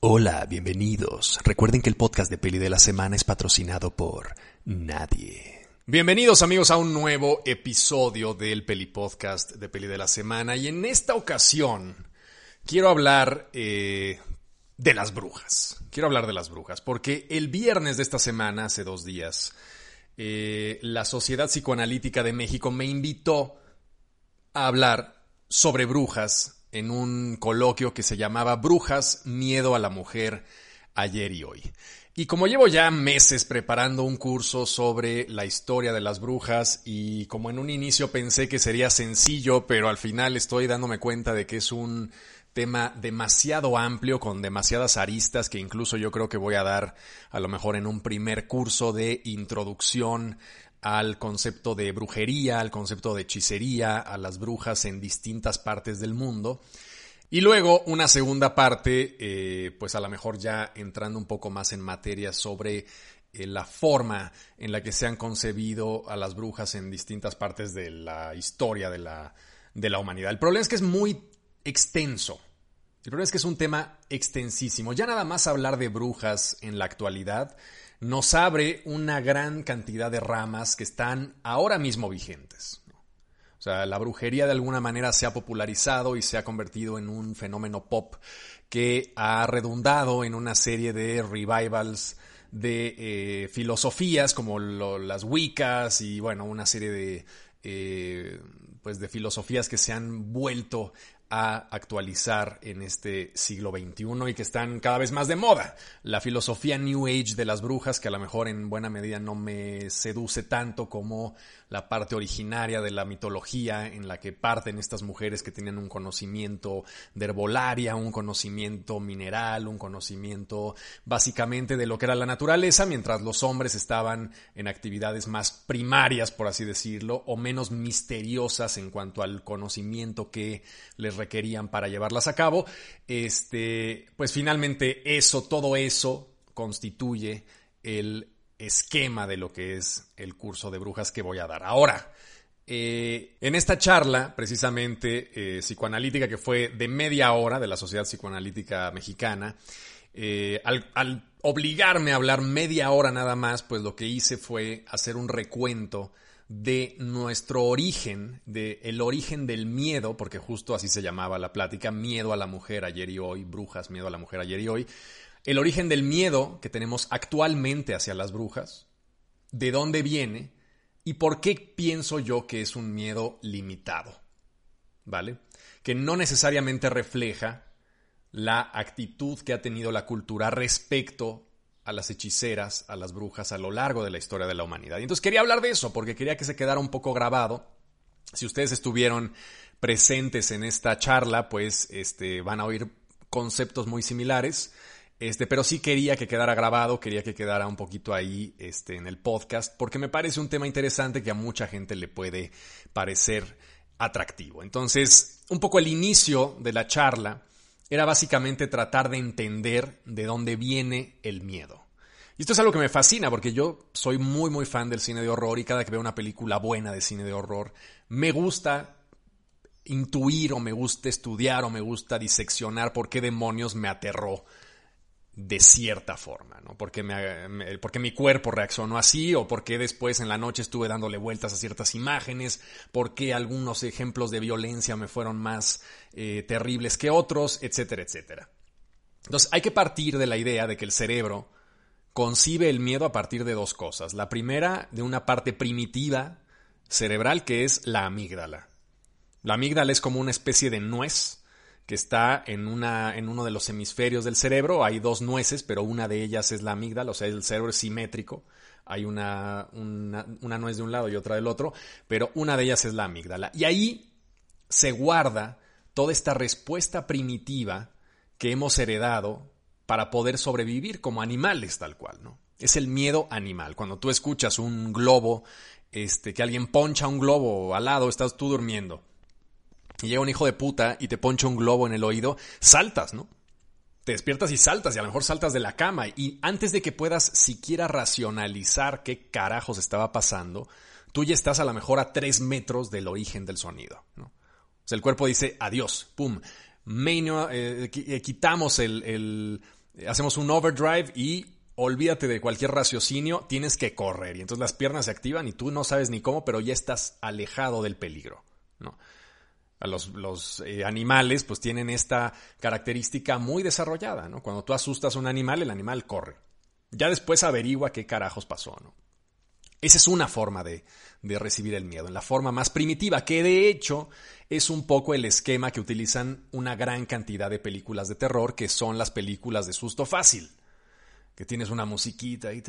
Hola, bienvenidos. Recuerden que el podcast de Peli de la Semana es patrocinado por nadie. Bienvenidos amigos a un nuevo episodio del Peli Podcast de Peli de la Semana y en esta ocasión quiero hablar eh, de las brujas. Quiero hablar de las brujas porque el viernes de esta semana, hace dos días, eh, la Sociedad Psicoanalítica de México me invitó a hablar sobre brujas en un coloquio que se llamaba Brujas, Miedo a la Mujer, ayer y hoy. Y como llevo ya meses preparando un curso sobre la historia de las brujas y como en un inicio pensé que sería sencillo, pero al final estoy dándome cuenta de que es un tema demasiado amplio con demasiadas aristas que incluso yo creo que voy a dar a lo mejor en un primer curso de introducción al concepto de brujería, al concepto de hechicería, a las brujas en distintas partes del mundo. Y luego una segunda parte, eh, pues a lo mejor ya entrando un poco más en materia sobre eh, la forma en la que se han concebido a las brujas en distintas partes de la historia de la, de la humanidad. El problema es que es muy extenso. El problema es que es un tema extensísimo. Ya nada más hablar de brujas en la actualidad nos abre una gran cantidad de ramas que están ahora mismo vigentes. O sea, la brujería de alguna manera se ha popularizado y se ha convertido en un fenómeno pop que ha redundado en una serie de revivals de eh, filosofías como las Wiccas y bueno, una serie de eh, pues de filosofías que se han vuelto a actualizar en este siglo XXI y que están cada vez más de moda. La filosofía New Age de las brujas, que a lo mejor en buena medida no me seduce tanto como la parte originaria de la mitología en la que parten estas mujeres que tienen un conocimiento de herbolaria, un conocimiento mineral, un conocimiento básicamente de lo que era la naturaleza, mientras los hombres estaban en actividades más primarias, por así decirlo, o menos misteriosas en cuanto al conocimiento que les requerían para llevarlas a cabo. Este, pues finalmente eso, todo eso constituye el esquema de lo que es el curso de brujas que voy a dar. Ahora, eh, en esta charla, precisamente eh, psicoanalítica, que fue de media hora de la Sociedad Psicoanalítica Mexicana, eh, al, al, obligarme a hablar media hora nada más, pues lo que hice fue hacer un recuento de nuestro origen, de el origen del miedo, porque justo así se llamaba la plática, miedo a la mujer ayer y hoy, brujas, miedo a la mujer ayer y hoy, el origen del miedo que tenemos actualmente hacia las brujas, de dónde viene y por qué pienso yo que es un miedo limitado, ¿vale? Que no necesariamente refleja la actitud que ha tenido la cultura respecto a las hechiceras, a las brujas a lo largo de la historia de la humanidad. Y entonces quería hablar de eso porque quería que se quedara un poco grabado. Si ustedes estuvieron presentes en esta charla, pues este, van a oír conceptos muy similares. Este, pero sí quería que quedara grabado, quería que quedara un poquito ahí este, en el podcast, porque me parece un tema interesante que a mucha gente le puede parecer atractivo. Entonces, un poco el inicio de la charla era básicamente tratar de entender de dónde viene el miedo. Y esto es algo que me fascina porque yo soy muy muy fan del cine de horror y cada que veo una película buena de cine de horror me gusta intuir o me gusta estudiar o me gusta diseccionar por qué demonios me aterró de cierta forma, ¿no? Porque, porque mi cuerpo reaccionó así o porque después en la noche estuve dándole vueltas a ciertas imágenes, porque algunos ejemplos de violencia me fueron más eh, terribles que otros, etcétera, etcétera. Entonces hay que partir de la idea de que el cerebro concibe el miedo a partir de dos cosas. La primera, de una parte primitiva cerebral que es la amígdala. La amígdala es como una especie de nuez que está en, una, en uno de los hemisferios del cerebro. Hay dos nueces, pero una de ellas es la amígdala, o sea, el cerebro es simétrico. Hay una, una, una nuez de un lado y otra del otro, pero una de ellas es la amígdala. Y ahí se guarda toda esta respuesta primitiva que hemos heredado para poder sobrevivir como animales tal cual, ¿no? Es el miedo animal. Cuando tú escuchas un globo, este, que alguien poncha un globo al lado, estás tú durmiendo y llega un hijo de puta y te poncha un globo en el oído, saltas, ¿no? Te despiertas y saltas, y a lo mejor saltas de la cama, y antes de que puedas siquiera racionalizar qué carajos estaba pasando, tú ya estás a lo mejor a tres metros del origen del sonido, ¿no? O sea, el cuerpo dice adiós, pum, eh, eh, quitamos el, hacemos un overdrive y olvídate de cualquier raciocinio, tienes que correr. Y entonces las piernas se activan y tú no sabes ni cómo, pero ya estás alejado del peligro. ¿no? Los, los eh, animales pues tienen esta característica muy desarrollada. ¿no? Cuando tú asustas a un animal, el animal corre. Ya después averigua qué carajos pasó. ¿no? Esa es una forma de, de recibir el miedo, en la forma más primitiva, que de hecho es un poco el esquema que utilizan una gran cantidad de películas de terror, que son las películas de susto fácil que tienes una musiquita y,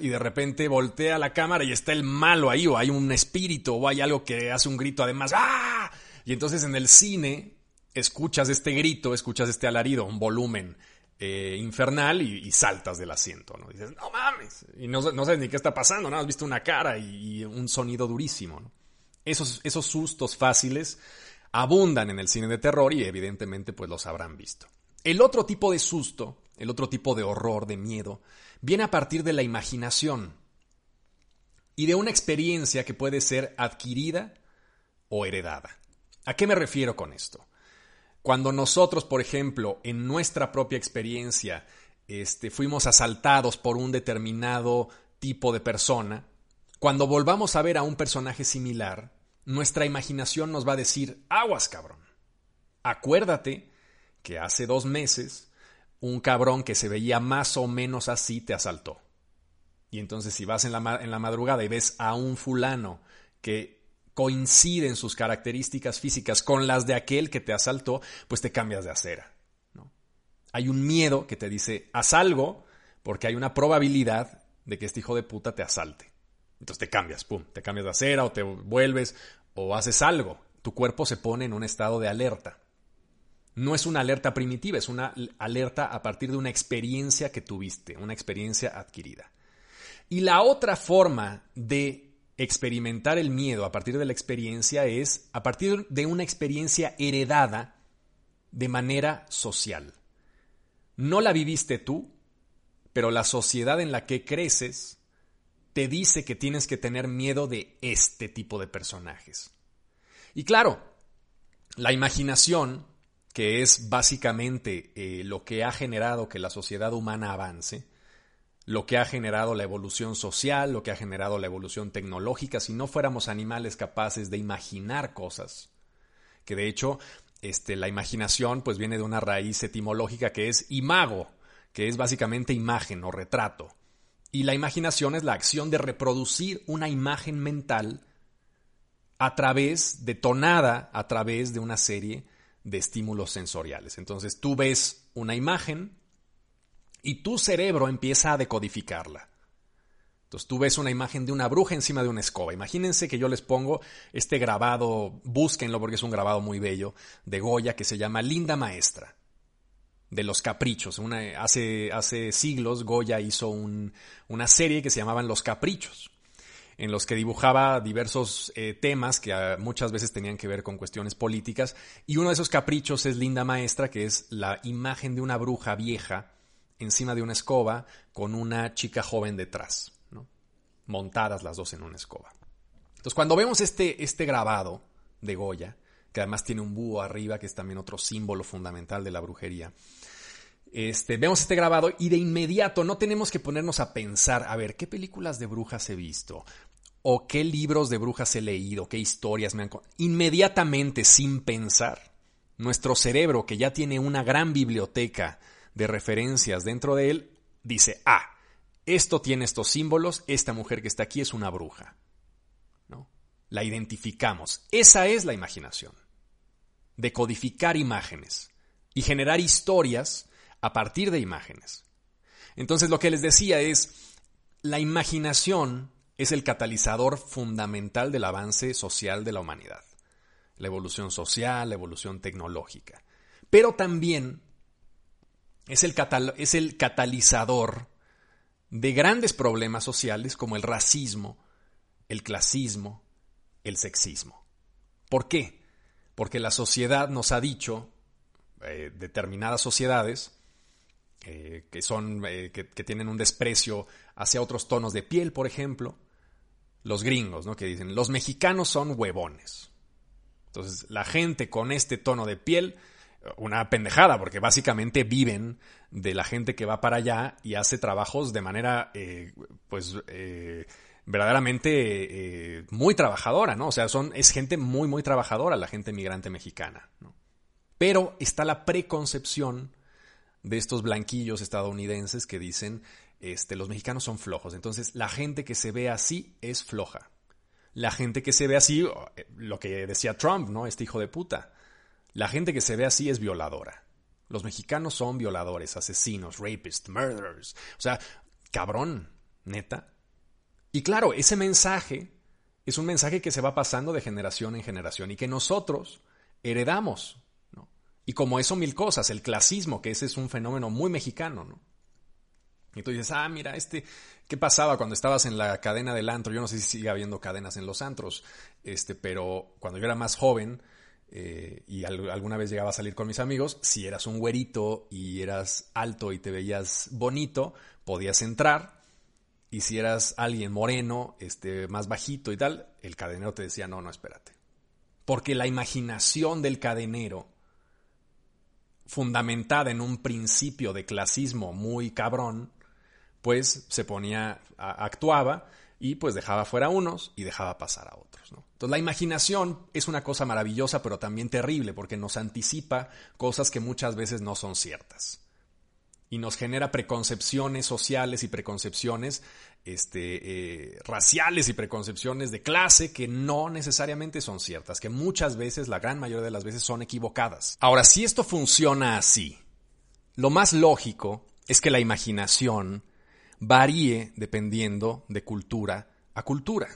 y de repente voltea la cámara y está el malo ahí, o hay un espíritu, o hay algo que hace un grito además, ¡ah! Y entonces en el cine escuchas este grito, escuchas este alarido, un volumen eh, infernal y, saltas del asiento, ¿no? dices, no mames, y no, sabes ni qué está pasando, ¿no? Has visto una cara y, un sonido durísimo, Esos, esos sustos fáciles abundan en el cine de terror y evidentemente pues los habrán visto. El otro tipo de susto el otro tipo de horror, de miedo, viene a partir de la imaginación y de una experiencia que puede ser adquirida o heredada. ¿A qué me refiero con esto? Cuando nosotros, por ejemplo, en nuestra propia experiencia, este, fuimos asaltados por un determinado tipo de persona, cuando volvamos a ver a un personaje similar, nuestra imaginación nos va a decir, aguas cabrón, acuérdate que hace dos meses un cabrón que se veía más o menos así te asaltó. Y entonces si vas en la, madrugada y ves a un fulano que coincide en sus características físicas con las de aquel que te asaltó, pues te cambias de acera. ¿no? Hay un miedo que te dice, haz algo porque hay una probabilidad de que este hijo de puta te asalte. Entonces te cambias, pum, te cambias de acera o te vuelves o haces algo. Tu cuerpo se pone en un estado de alerta. No es una alerta primitiva, es una alerta a partir de una experiencia que tuviste, una experiencia adquirida. Y la otra forma de experimentar el miedo a partir de la experiencia es a partir de una experiencia heredada de manera social. No la viviste tú, pero la sociedad en la que creces te dice que tienes que tener miedo de este tipo de personajes. Y claro, la imaginación que es básicamente eh, lo que ha generado que la sociedad humana avance, lo que ha generado la evolución social, lo que ha generado la evolución tecnológica, si no fuéramos animales capaces de imaginar cosas, que de hecho este, la imaginación pues viene de una raíz etimológica que es imago, que es básicamente imagen o retrato. Y la imaginación es la acción de reproducir una imagen mental a través, detonada a través de una serie de estímulos sensoriales. Entonces tú ves una imagen y tu cerebro empieza a decodificarla. Entonces tú ves una imagen de una bruja encima de una escoba. Imagínense que yo les pongo este grabado, búsquenlo porque es un grabado muy bello, de Goya que se llama Linda Maestra, de los caprichos. hace, hace siglos Goya hizo una serie que se llamaban Los Caprichos en los que dibujaba diversos eh, temas que ah, muchas veces tenían que ver con cuestiones políticas. Y uno de esos caprichos es Linda Maestra, que es la imagen de una bruja vieja encima de una escoba con una chica joven detrás, montadas las dos en una escoba. Entonces, cuando vemos este, este grabado de Goya, que además tiene un búho arriba, que es también otro símbolo fundamental de la brujería, este, vemos este grabado y de inmediato no tenemos que ponernos a pensar, a ver, ¿qué películas de brujas he visto? O qué libros de brujas he leído, qué historias me han inmediatamente sin pensar, nuestro cerebro que ya tiene una gran biblioteca de referencias dentro de él, dice, ah, esto tiene estos símbolos, esta mujer que está aquí es una bruja. ¿No? La identificamos. Esa es la imaginación. Decodificar imágenes y generar historias a partir de imágenes. Entonces lo que les decía es, la imaginación es el catalizador fundamental del avance social de la humanidad. La evolución social, la evolución tecnológica. Pero también es el, es el catalizador de grandes problemas sociales como el racismo, el clasismo, el sexismo. ¿Por qué? Porque la sociedad nos ha dicho, eh, determinadas sociedades, eh, que, son, eh, que tienen un desprecio hacia otros tonos de piel, por ejemplo, los gringos, ¿no? Que dicen, los mexicanos son huevones. Entonces, la gente con este tono de piel una pendejada, porque básicamente viven de la gente que va para allá y hace trabajos de manera, eh, pues, eh, verdaderamente eh, muy trabajadora, ¿no? O sea, son, es gente muy, muy trabajadora la gente migrante mexicana. Pero está la preconcepción de estos blanquillos estadounidenses que dicen, este, los mexicanos son flojos. Entonces, la gente que se ve así es floja. La gente que se ve así, lo que decía Trump, ¿no? Este hijo de puta. La gente que se ve así es violadora. Los mexicanos son violadores, asesinos, rapists, murderers. O sea, cabrón, neta. Y claro, ese mensaje es un mensaje que se va pasando de generación en generación y que nosotros heredamos. ¿no? Y como eso, mil cosas. El clasismo, que ese es un fenómeno muy mexicano. ¿no? Y tú dices, ah, mira, este, ¿qué pasaba cuando estabas en la cadena del antro? Yo no sé si sigue habiendo cadenas en los antros, este, pero cuando yo era más joven, eh, y alguna vez llegaba a salir con mis amigos, si eras un güerito y eras alto y te veías bonito, podías entrar. Y si eras alguien moreno, este, más bajito y tal, el cadenero te decía, no, no, espérate. Porque la imaginación del cadenero, fundamentada en un principio de clasismo muy cabrón, pues se ponía, actuaba y pues dejaba fuera a unos y dejaba pasar a otros. Entonces la imaginación es una cosa maravillosa pero también terrible porque nos anticipa cosas que muchas veces no son ciertas y nos genera preconcepciones sociales y preconcepciones este, eh, raciales y preconcepciones de clase que no necesariamente son ciertas, que muchas veces, la gran mayoría de las veces, son equivocadas. Ahora, si esto funciona así, lo más lógico es que la imaginación varíe dependiendo de cultura a cultura.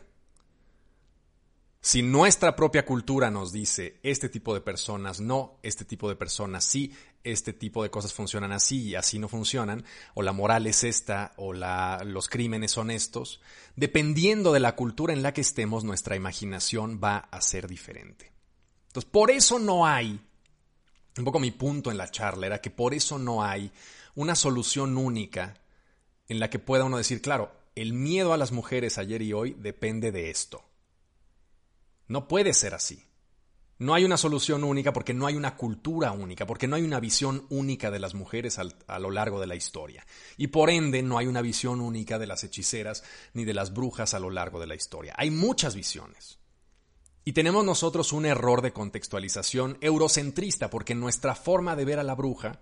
Si nuestra propia cultura nos dice este tipo de personas no, este tipo de personas sí, este tipo de cosas funcionan así y así no funcionan, o la moral es esta, o la, los crímenes son estos, dependiendo de la cultura en la que estemos, nuestra imaginación va a ser diferente. Entonces, por eso no hay, un poco mi punto en la charla era que por eso no hay una solución única en la que pueda uno decir, claro, el miedo a las mujeres ayer y hoy depende de esto. No puede ser así. No hay una solución única porque no hay una cultura única, porque no hay una visión única de las mujeres a lo largo de la historia. Y por ende no hay una visión única de las hechiceras ni de las brujas a lo largo de la historia. Hay muchas visiones. Y tenemos nosotros un error de contextualización eurocentrista porque nuestra forma de ver a la bruja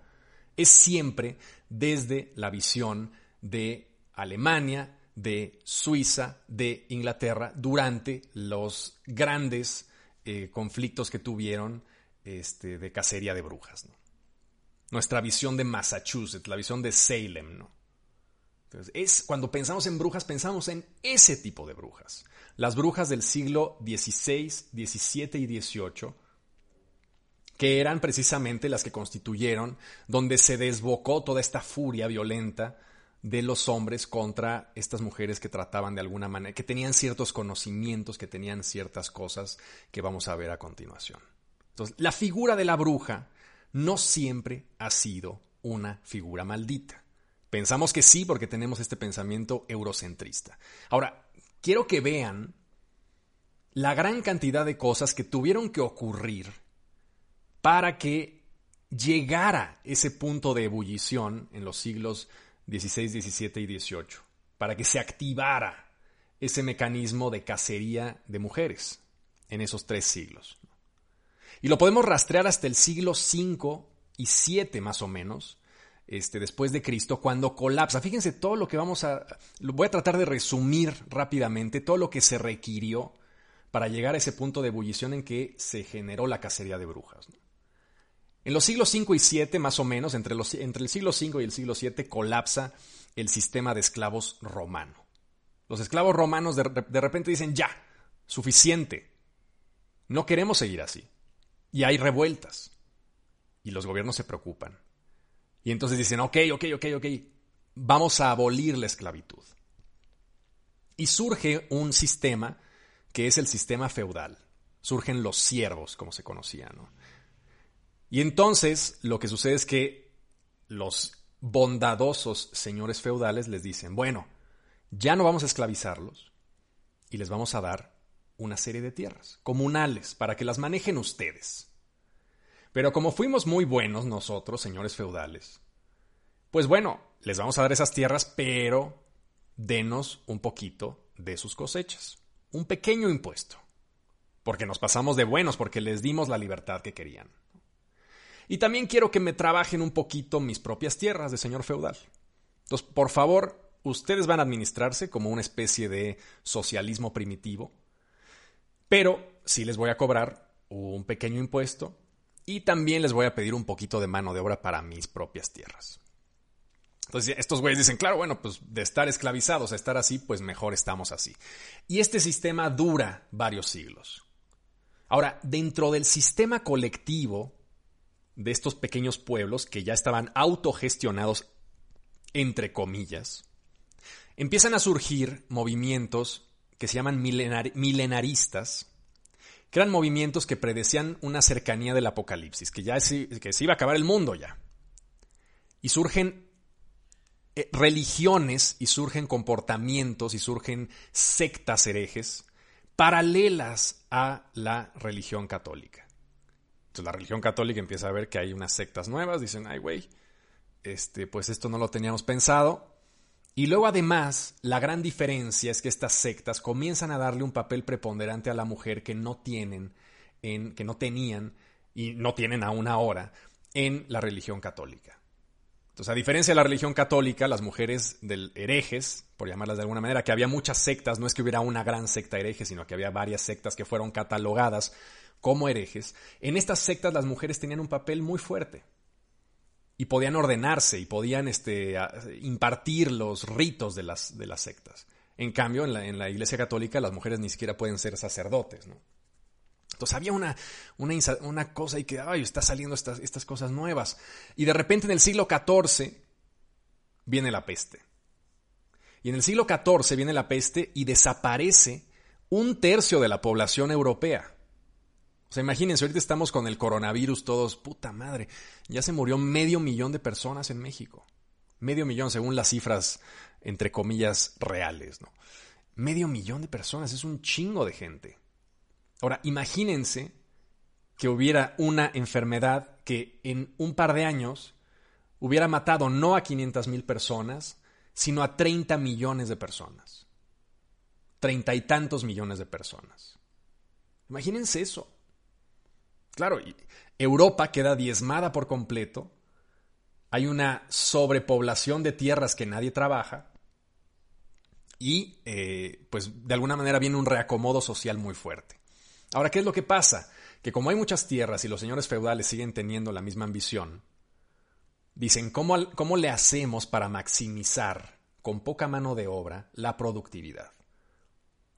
es siempre desde la visión de Alemania, de Suiza, de Inglaterra, durante los grandes eh, conflictos que tuvieron este, de cacería de brujas. Nuestra visión de Massachusetts, la visión de Salem. ¿no? Es, cuando pensamos en brujas, pensamos en ese tipo de brujas. Las brujas del siglo XVI, XVII y XVIII, que eran precisamente las que constituyeron donde se desbocó toda esta furia violenta de los hombres contra estas mujeres que trataban de alguna manera, que tenían ciertos conocimientos, que tenían ciertas cosas que vamos a ver a continuación. Entonces, la figura de la bruja no siempre ha sido una figura maldita. Pensamos que sí porque tenemos este pensamiento eurocentrista. Ahora, quiero que vean la gran cantidad de cosas que tuvieron que ocurrir para que llegara ese punto de ebullición en los siglos 16, 17 y 18, para que se activara ese mecanismo de cacería de mujeres en esos tres siglos. Y lo podemos rastrear hasta el siglo 5 y 7 más o menos, este, después de Cristo, cuando colapsa. Fíjense todo lo que vamos a... Voy a tratar de resumir rápidamente todo lo que se requirió para llegar a ese punto de ebullición en que se generó la cacería de brujas. En los siglos 5 y 7, más o menos, entre, los, el siglo 5 y el siglo 7, colapsa el sistema de esclavos romano. Los esclavos romanos de, de repente dicen, ya, suficiente, no queremos seguir así. Y hay revueltas. Y los gobiernos se preocupan. Y entonces dicen, ok, ok, ok, ok, vamos a abolir la esclavitud. Y surge un sistema que es el sistema feudal. Surgen los siervos, como se conocía, ¿no? Y entonces lo que sucede es que los bondadosos señores feudales les dicen, bueno, ya no vamos a esclavizarlos y les vamos a dar una serie de tierras comunales para que las manejen ustedes. Pero como fuimos muy buenos nosotros, señores feudales, pues bueno, les vamos a dar esas tierras, pero denos un poquito de sus cosechas. Un pequeño impuesto. Porque nos pasamos de buenos, porque les dimos la libertad que querían. Y también quiero que me trabajen un poquito mis propias tierras de señor feudal. Entonces, por favor, ustedes van a administrarse como una especie de socialismo primitivo, pero sí les voy a cobrar un pequeño impuesto y también les voy a pedir un poquito de mano de obra para mis propias tierras. Entonces estos güeyes dicen, claro, bueno, pues de estar esclavizados a estar así, pues mejor estamos así. Y este sistema dura varios siglos. Ahora, dentro del sistema colectivo de estos pequeños pueblos que ya estaban autogestionados, entre comillas, empiezan a surgir movimientos que se llaman milenaristas, que eran movimientos que predecían una cercanía del apocalipsis, que ya que se iba a acabar el mundo ya. Y surgen eh, religiones y surgen comportamientos y surgen sectas herejes paralelas a la religión católica. Entonces la religión católica empieza a ver que hay unas sectas nuevas, dicen, ay güey, este, pues esto no lo teníamos pensado. Y luego además, la gran diferencia es que estas sectas comienzan a darle un papel preponderante a la mujer que no tienen, en, que no tenían y no tienen aún ahora en la religión católica. Entonces, a diferencia de la religión católica, las mujeres del herejes, por llamarlas de alguna manera, que había muchas sectas, no es que hubiera una gran secta hereje, sino que había varias sectas que fueron catalogadas como herejes, en estas sectas las mujeres tenían un papel muy fuerte y podían ordenarse y podían este, impartir los ritos de las, de las sectas. En cambio, en la, Iglesia Católica las mujeres ni siquiera pueden ser sacerdotes, ¿no? Entonces había una, cosa y que, ay, está saliendo estas cosas nuevas. Y de repente en el siglo XIV viene la peste. Y en el siglo XIV viene la peste y desaparece un tercio de la población europea. O sea, imagínense, ahorita estamos con el coronavirus todos, puta madre, ya se murió medio millón de personas en México. Medio millón, según las cifras, entre comillas, reales, ¿no? Medio millón de personas, es un chingo de gente. Ahora, imagínense que hubiera una enfermedad que en un par de años hubiera matado no a 500 mil personas, sino a 30 millones de personas. Treinta y tantos millones de personas. Imagínense eso. Claro, Europa queda diezmada por completo. Hay una sobrepoblación de tierras que nadie trabaja. Y eh, pues de alguna manera viene un reacomodo social muy fuerte. Ahora, ¿qué es lo que pasa? Que como hay muchas tierras y los señores feudales siguen teniendo la misma ambición, dicen, ¿cómo, cómo le hacemos para maximizar con poca mano de obra la productividad?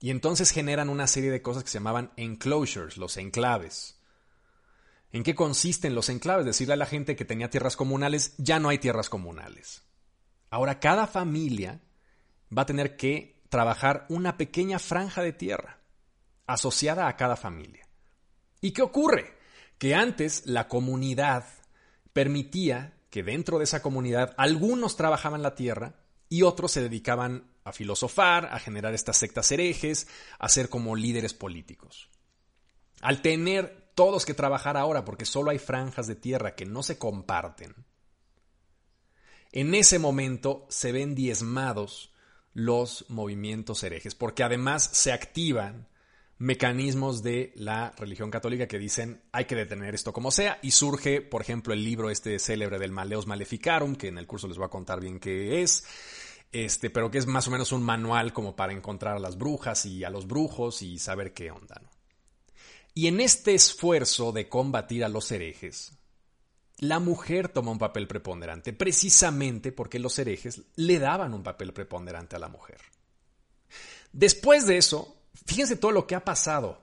Y entonces generan una serie de cosas que se llamaban enclosures, los enclaves ¿En qué consisten los enclaves? Decirle a la gente que tenía tierras comunales, ya no hay tierras comunales. Ahora cada familia va a tener que trabajar una pequeña franja de tierra asociada a cada familia. ¿Y qué ocurre? Que antes la comunidad permitía que dentro de esa comunidad algunos trabajaban la tierra y otros se dedicaban a filosofar, a generar estas sectas herejes, a ser como líderes políticos. Al tener todos que trabajar ahora porque solo hay franjas de tierra que no se comparten, en ese momento se ven diezmados los movimientos herejes, porque además se activan mecanismos de la religión católica que dicen hay que detener esto como sea y surge, por ejemplo, el libro este célebre del Maleos Maleficarum, que en el curso les voy a contar bien qué es, este, pero que es más o menos un manual como para encontrar a las brujas y a los brujos y saber qué onda, ¿no? Y en este esfuerzo de combatir a los herejes, la mujer toma un papel preponderante, precisamente porque los herejes le daban un papel preponderante a la mujer. Después de eso, fíjense todo lo que ha pasado,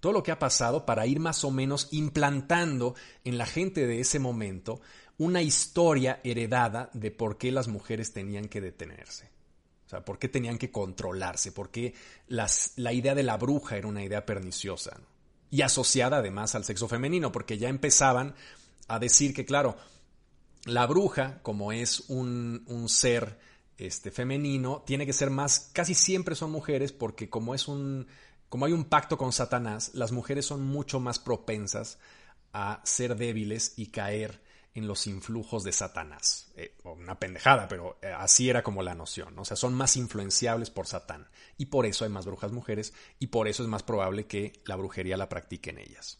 todo lo que ha pasado para ir más o menos implantando en la gente de ese momento una historia heredada de por qué las mujeres tenían que detenerse. O sea, por qué tenían que controlarse, por qué la idea de la bruja era una idea perniciosa y asociada además al sexo femenino, porque ya empezaban a decir que, claro, la bruja, como es un, un ser este, femenino, tiene que ser más, casi siempre son mujeres, porque como es un, como hay un pacto con Satanás, las mujeres son mucho más propensas a ser débiles y caer en los influjos de Satanás. Eh, una pendejada, pero eh, así era como la noción. O sea, son más influenciables por Satán. Y por eso hay más brujas mujeres y por eso es más probable que la brujería la practiquen ellas.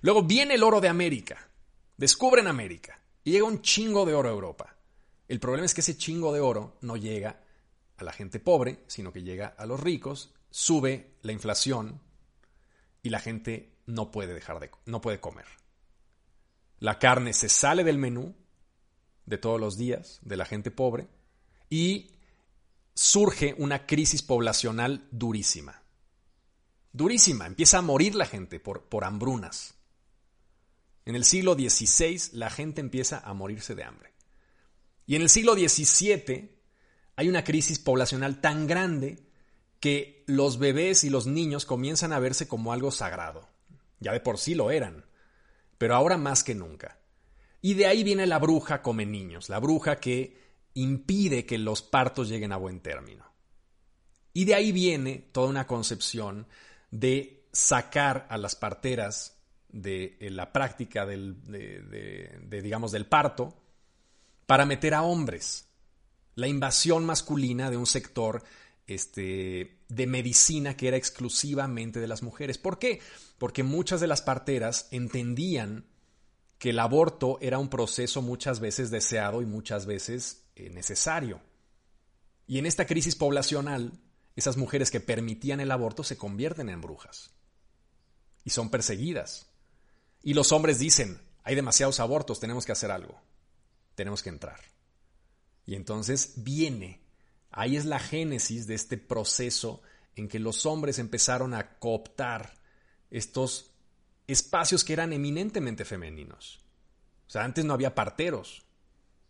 Luego viene el oro de América. Descubren América. Y llega un chingo de oro a Europa. El problema es que ese chingo de oro no llega a la gente pobre, sino que llega a los ricos, sube la inflación y la gente no puede dejar de no puede comer. La carne se sale del menú de todos los días de la gente pobre y surge una crisis poblacional durísima. Durísima, empieza a morir la gente por, por hambrunas. En el siglo XVI la gente empieza a morirse de hambre. Y en el siglo XVII hay una crisis poblacional tan grande que los bebés y los niños comienzan a verse como algo sagrado. Ya de por sí lo eran pero ahora más que nunca. Y de ahí viene la bruja come niños, la bruja que impide que los partos lleguen a buen término. Y de ahí viene toda una concepción de sacar a las parteras de, eh, la práctica del, de, digamos, del parto para meter a hombres. La invasión masculina de un sector este, de medicina que era exclusivamente de las mujeres. ¿Por qué? Porque muchas de las parteras entendían que el aborto era un proceso muchas veces deseado y muchas veces eh, necesario. Y en esta crisis poblacional, esas mujeres que permitían el aborto se convierten en brujas y son perseguidas. Y los hombres dicen, hay demasiados abortos, tenemos que hacer algo, tenemos que entrar. Y entonces viene Ahí es la génesis de este proceso en que los hombres empezaron a cooptar estos espacios que eran eminentemente femeninos. O sea, antes no había parteros,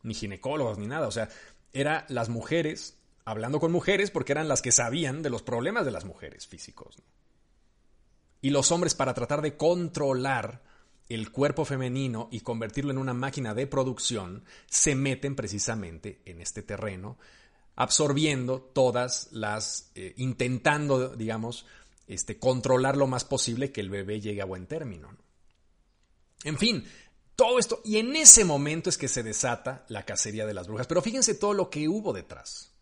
ni ginecólogos, ni nada. O sea, eran las mujeres hablando con mujeres porque eran las que sabían de los problemas de las mujeres físicos. Y los hombres para tratar de controlar el cuerpo femenino y convertirlo en una máquina de producción, se meten precisamente en este terreno absorbiendo todas las, eh, intentando, digamos, este, controlar lo más posible que el bebé llegue a buen término. En fin, todo esto, y en ese momento es que se desata la cacería de las brujas. Pero fíjense todo lo que hubo detrás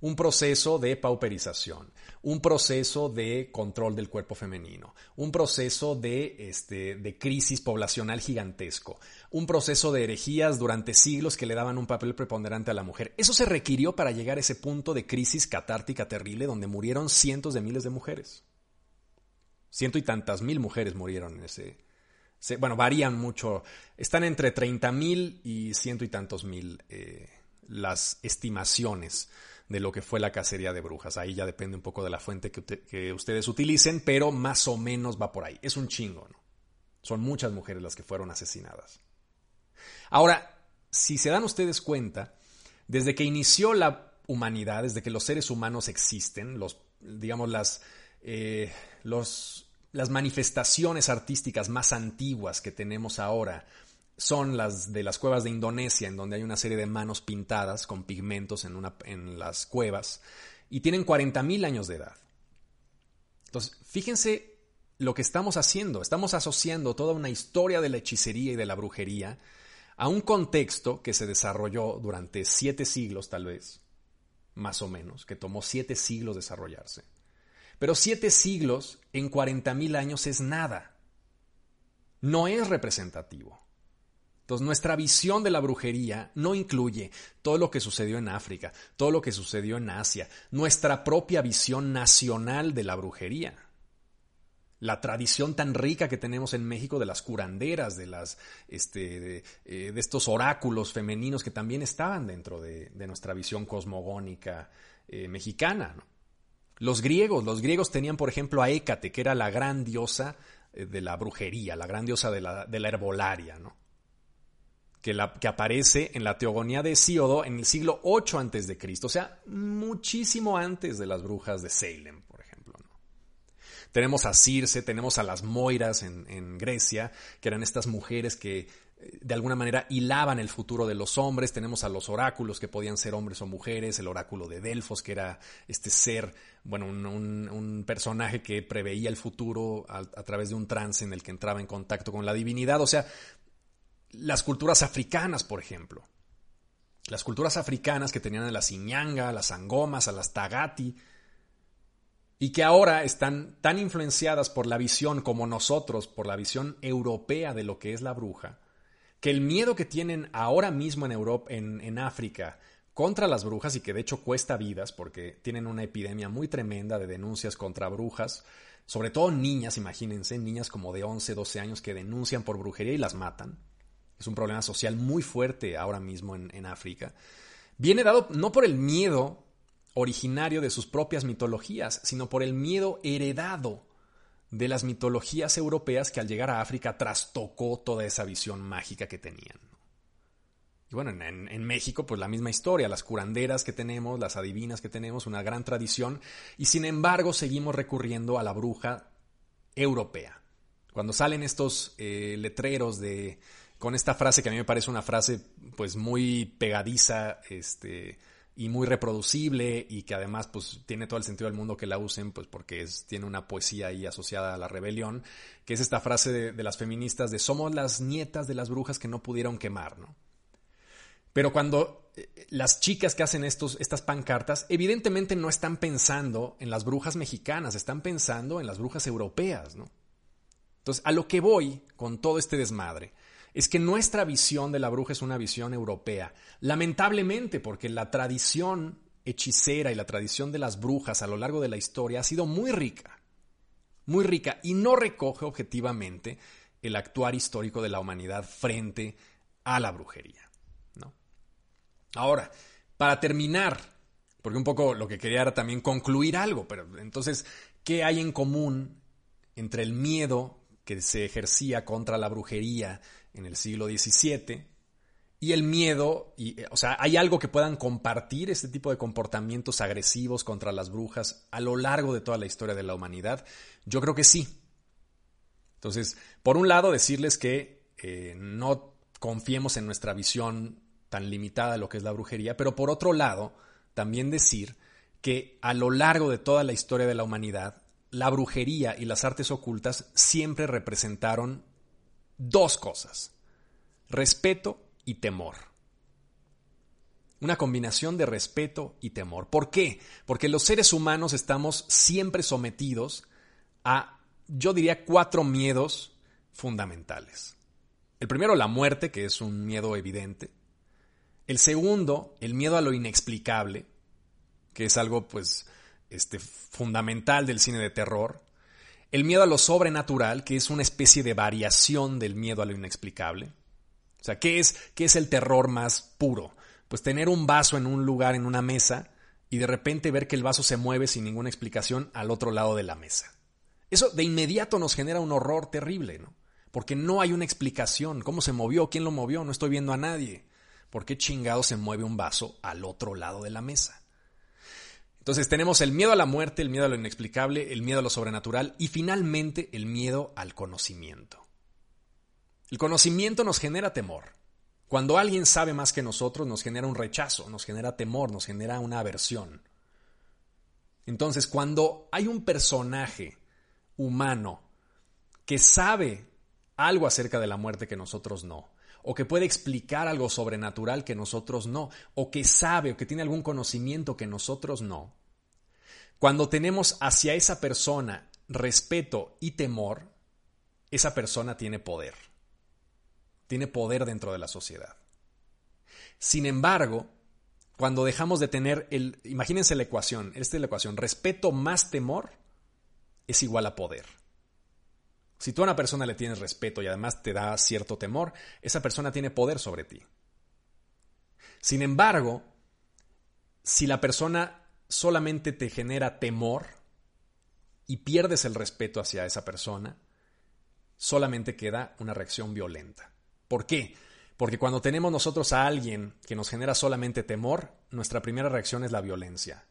un proceso de pauperización, un proceso de control del cuerpo femenino, un proceso de, este, de crisis poblacional gigantesco, un proceso de herejías durante siglos que le daban un papel preponderante a la mujer. Eso se requirió para llegar a ese punto de crisis catártica terrible donde murieron cientos de miles de mujeres. Ciento y tantas mil mujeres murieron en ese, bueno, varían mucho. Están entre 30 mil y ciento y tantos mil eh, las estimaciones de lo que fue la cacería de brujas. Ahí ya depende un poco de la fuente que, ustedes utilicen, pero más o menos va por ahí. Es un chingo, ¿no? Son muchas mujeres las que fueron asesinadas. Ahora, si se dan ustedes cuenta, desde que inició la humanidad, desde que los seres humanos existen, los, digamos, las, eh, los, las manifestaciones artísticas más antiguas que tenemos ahora, son las de las cuevas de Indonesia, en donde hay una serie de manos pintadas con pigmentos en, una, en las cuevas, y tienen 40.000 años de edad. Entonces, fíjense lo que estamos haciendo. Estamos asociando toda una historia de la hechicería y de la brujería a un contexto que se desarrolló durante siete siglos, tal vez, más o menos, que tomó siete siglos desarrollarse. Pero siete siglos en 40.000 años es nada. No es representativo. Entonces, nuestra visión de la brujería no incluye todo lo que sucedió en África, todo lo que sucedió en Asia, nuestra propia visión nacional de la brujería. La tradición tan rica que tenemos en México de las curanderas, de, este, de, eh, estos oráculos femeninos que también estaban dentro de, nuestra visión cosmogónica eh, mexicana. Los griegos, los griegos tenían, por ejemplo, a Hécate, que era la gran diosa eh, de la brujería, la gran diosa de la, de la herbolaria, ¿no? Que, aparece en la teogonía de Hesíodo en el siglo 8 antes de Cristo, o sea, muchísimo antes de las brujas de Salem, por ejemplo. Tenemos a Circe, tenemos a las Moiras en, Grecia, que eran estas mujeres que de alguna manera hilaban el futuro de los hombres. Tenemos a los oráculos que podían ser hombres o mujeres, el oráculo de Delfos, que era este ser, bueno, un, personaje que preveía el futuro a, a, través de un trance en el que entraba en contacto con la divinidad. O sea, las culturas africanas, por ejemplo. Las culturas africanas que tenían a la Siñanga, a las Angomas, a las Tagati, y que ahora están tan influenciadas por la visión como nosotros, por la visión europea de lo que es la bruja, que el miedo que tienen ahora mismo en Europa, en, en África, contra las brujas y que de hecho cuesta vidas porque tienen una epidemia muy tremenda de denuncias contra brujas, sobre todo niñas, imagínense, niñas como de 11, 12 años que denuncian por brujería y las matan. Es un problema social muy fuerte ahora mismo en, África. Viene dado no por el miedo originario de sus propias mitologías, sino por el miedo heredado de las mitologías europeas que al llegar a África trastocó toda esa visión mágica que tenían. Y bueno, en, México, pues la misma historia, las curanderas que tenemos, las adivinas que tenemos, una gran tradición, y sin embargo seguimos recurriendo a la bruja europea. Cuando salen estos eh, letreros de con esta frase que a mí me parece una frase pues muy pegadiza, este, y muy reproducible y que además pues tiene todo el sentido del mundo que la usen pues porque tiene una poesía ahí asociada a la rebelión, que es esta frase de, las feministas de somos las nietas de las brujas que no pudieron quemar, ¿no? Pero cuando eh, las chicas que hacen estos, estas pancartas, evidentemente no están pensando en las brujas mexicanas, están pensando en las brujas europeas, ¿no? Entonces, a lo que voy con todo este desmadre es que nuestra visión de la bruja es una visión europea. Lamentablemente, porque la tradición hechicera y la tradición de las brujas a lo largo de la historia ha sido muy rica, muy rica, y no recoge objetivamente el actuar histórico de la humanidad frente a la brujería. ¿no? Ahora, para terminar, porque un poco lo que quería era también concluir algo, pero entonces, ¿qué hay en común entre el miedo que se ejercía contra la brujería en el siglo XVII y el miedo, y, o sea, ¿hay algo que puedan compartir este tipo de comportamientos agresivos contra las brujas a lo largo de toda la historia de la humanidad? Yo creo que sí. Entonces, por un lado, decirles que eh, no confiemos en nuestra visión tan limitada de lo que es la brujería, pero por otro lado, también decir que a lo largo de toda la historia de la humanidad, la brujería y las artes ocultas siempre representaron dos cosas, respeto y temor. Una combinación de respeto y temor. ¿Por qué? Porque los seres humanos estamos siempre sometidos a, yo diría, cuatro miedos fundamentales. El primero, la muerte, que es un miedo evidente. El segundo, el miedo a lo inexplicable, que es algo pues este, fundamental del cine de terror. El miedo a lo sobrenatural, que es una especie de variación del miedo a lo inexplicable. O sea, ¿qué es, qué es el terror más puro? Pues tener un vaso en un lugar, en una mesa, y de repente ver que el vaso se mueve sin ninguna explicación al otro lado de la mesa. Eso de inmediato nos genera un horror terrible, ¿no? Porque no hay una explicación. ¿Cómo se movió? ¿Quién lo movió? No estoy viendo a nadie. ¿Por qué chingado se mueve un vaso al otro lado de la mesa? Entonces tenemos el miedo a la muerte, el miedo a lo inexplicable, el miedo a lo sobrenatural y finalmente el miedo al conocimiento. El conocimiento nos genera temor. Cuando alguien sabe más que nosotros nos genera un rechazo, nos genera temor, nos genera una aversión. Entonces cuando hay un personaje humano que sabe algo acerca de la muerte que nosotros no, o que puede explicar algo sobrenatural que nosotros no, o que sabe o que tiene algún conocimiento que nosotros no, cuando tenemos hacia esa persona respeto y temor, esa persona tiene poder. Tiene poder dentro de la sociedad. Sin embargo, cuando dejamos de tener el, imagínense la ecuación, esta es la ecuación, respeto más temor es igual a poder. Si tú a una persona le tienes respeto y además te da cierto temor, esa persona tiene poder sobre ti. Sin embargo, si la persona solamente te genera temor y pierdes el respeto hacia esa persona, solamente queda una reacción violenta. ¿Por qué? Porque cuando tenemos nosotros a alguien que nos genera solamente temor, nuestra primera reacción es la violencia.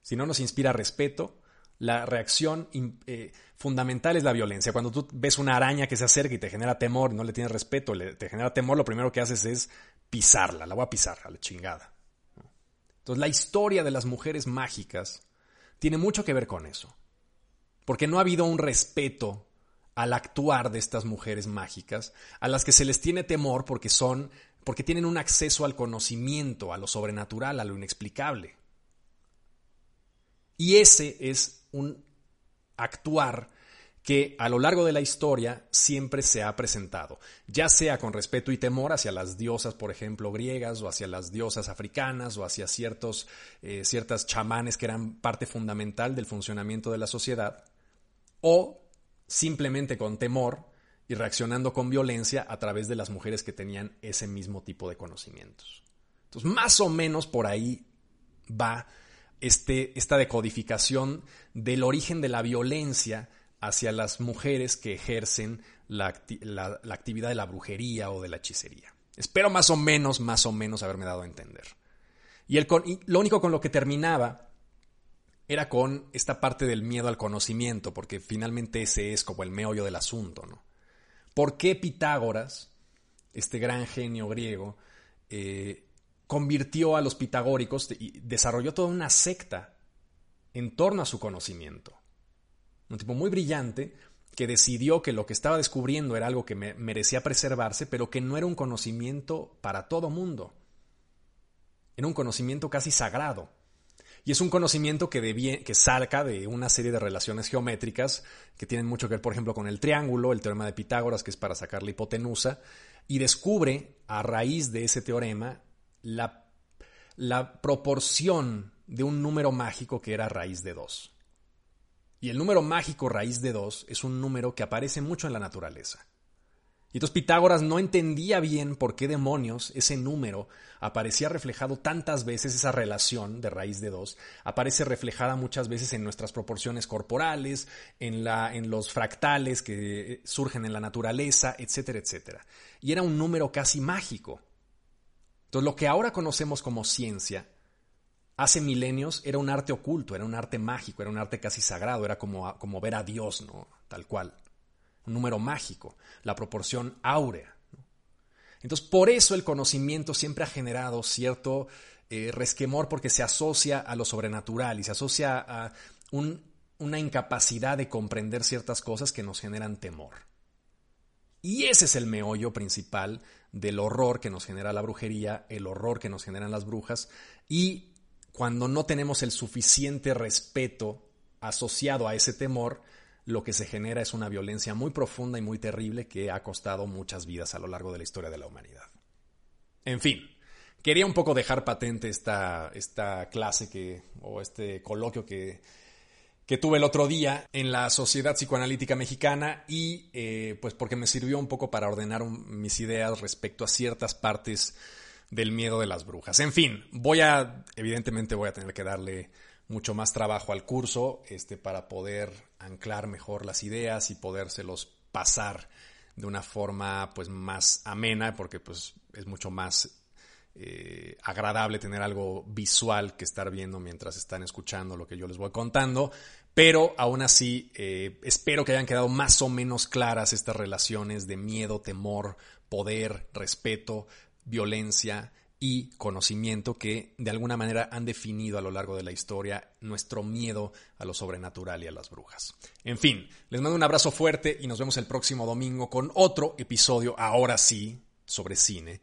Si no nos inspira respeto, La reacción eh, fundamental es la violencia. Cuando tú ves una araña que se acerca y te genera temor, no le tienes respeto, te genera temor, lo primero que haces es pisarla, la voy a pisar a la chingada. Entonces la historia de las mujeres mágicas tiene mucho que ver con eso. Porque no ha habido un respeto al actuar de estas mujeres mágicas, a las que se les tiene temor porque son, porque tienen un acceso al conocimiento, a lo sobrenatural, a lo inexplicable. Y ese es un actuar que a lo largo de la historia siempre se ha presentado, ya sea con respeto y temor hacia las diosas, por ejemplo, griegas, o hacia las diosas africanas, o hacia ciertos, eh, ciertas chamanes que eran parte fundamental del funcionamiento de la sociedad, o simplemente con temor y reaccionando con violencia a través de las mujeres que tenían ese mismo tipo de conocimientos. Entonces, más o menos por ahí va este, esta decodificación del origen de la violencia hacia las mujeres que ejercen la, actividad de la brujería o de la hechicería. Espero más o menos, más o menos haberme dado a entender. Y, el, y lo único con lo que terminaba era con esta parte del miedo al conocimiento, porque finalmente ese es como el meollo del asunto, ¿no? ¿Por qué Pitágoras, este gran genio griego, eh, convirtió a los pitagóricos y desarrolló toda una secta en torno a su conocimiento? Un tipo muy brillante que decidió que lo que estaba descubriendo era algo que merecía preservarse, pero que no era un conocimiento para todo mundo. Era un conocimiento casi sagrado. Y es un conocimiento que, salga de una serie de relaciones geométricas que tienen mucho que ver, por ejemplo, con el triángulo, el teorema de Pitágoras, que es para sacar la hipotenusa, y descubre, a raíz de ese teorema, la, la proporción de un número mágico que era raíz de 2. Y el número mágico raíz de 2 es un número que aparece mucho en la naturaleza. Y entonces Pitágoras no entendía bien por qué demonios ese número aparecía reflejado tantas veces, esa relación de raíz de 2, aparece reflejada muchas veces en nuestras proporciones corporales, en, la, en los fractales que surgen en la naturaleza, etcétera, etcétera. Y era un número casi mágico. Entonces lo que ahora conocemos como ciencia, hace milenios era un arte oculto, era un arte mágico, era un arte casi sagrado, era como, como ver a Dios, ¿no? Tal cual un número mágico, la proporción áurea. Entonces, por eso el conocimiento siempre ha generado cierto eh, resquemor porque se asocia a lo sobrenatural y se asocia a una incapacidad de comprender ciertas cosas que nos generan temor. Y ese es el meollo principal del horror que nos genera la brujería, el horror que nos generan las brujas, y cuando no tenemos el suficiente respeto asociado a ese temor, lo que se genera es una violencia muy profunda y muy terrible que ha costado muchas vidas a lo largo de la historia de la humanidad. En fin, quería un poco dejar patente esta, esta clase que, o este coloquio que, que tuve el otro día en la Sociedad Psicoanalítica Mexicana y eh, pues porque me sirvió un poco para ordenar mis ideas respecto a ciertas partes del miedo de las brujas. En fin, voy a, evidentemente voy a tener que darle mucho más trabajo al curso este, para poder anclar mejor las ideas y podérselos pasar de una forma pues más amena porque pues es mucho más eh, agradable tener algo visual que estar viendo mientras están escuchando lo que yo les voy contando pero aún así eh, espero que hayan quedado más o menos claras estas relaciones de miedo, temor, poder, respeto, violencia y conocimiento que de alguna manera han definido a lo largo de la historia nuestro miedo a lo sobrenatural y a las brujas. En fin, les mando un abrazo fuerte y nos vemos el próximo domingo con otro episodio, ahora sí, sobre cine,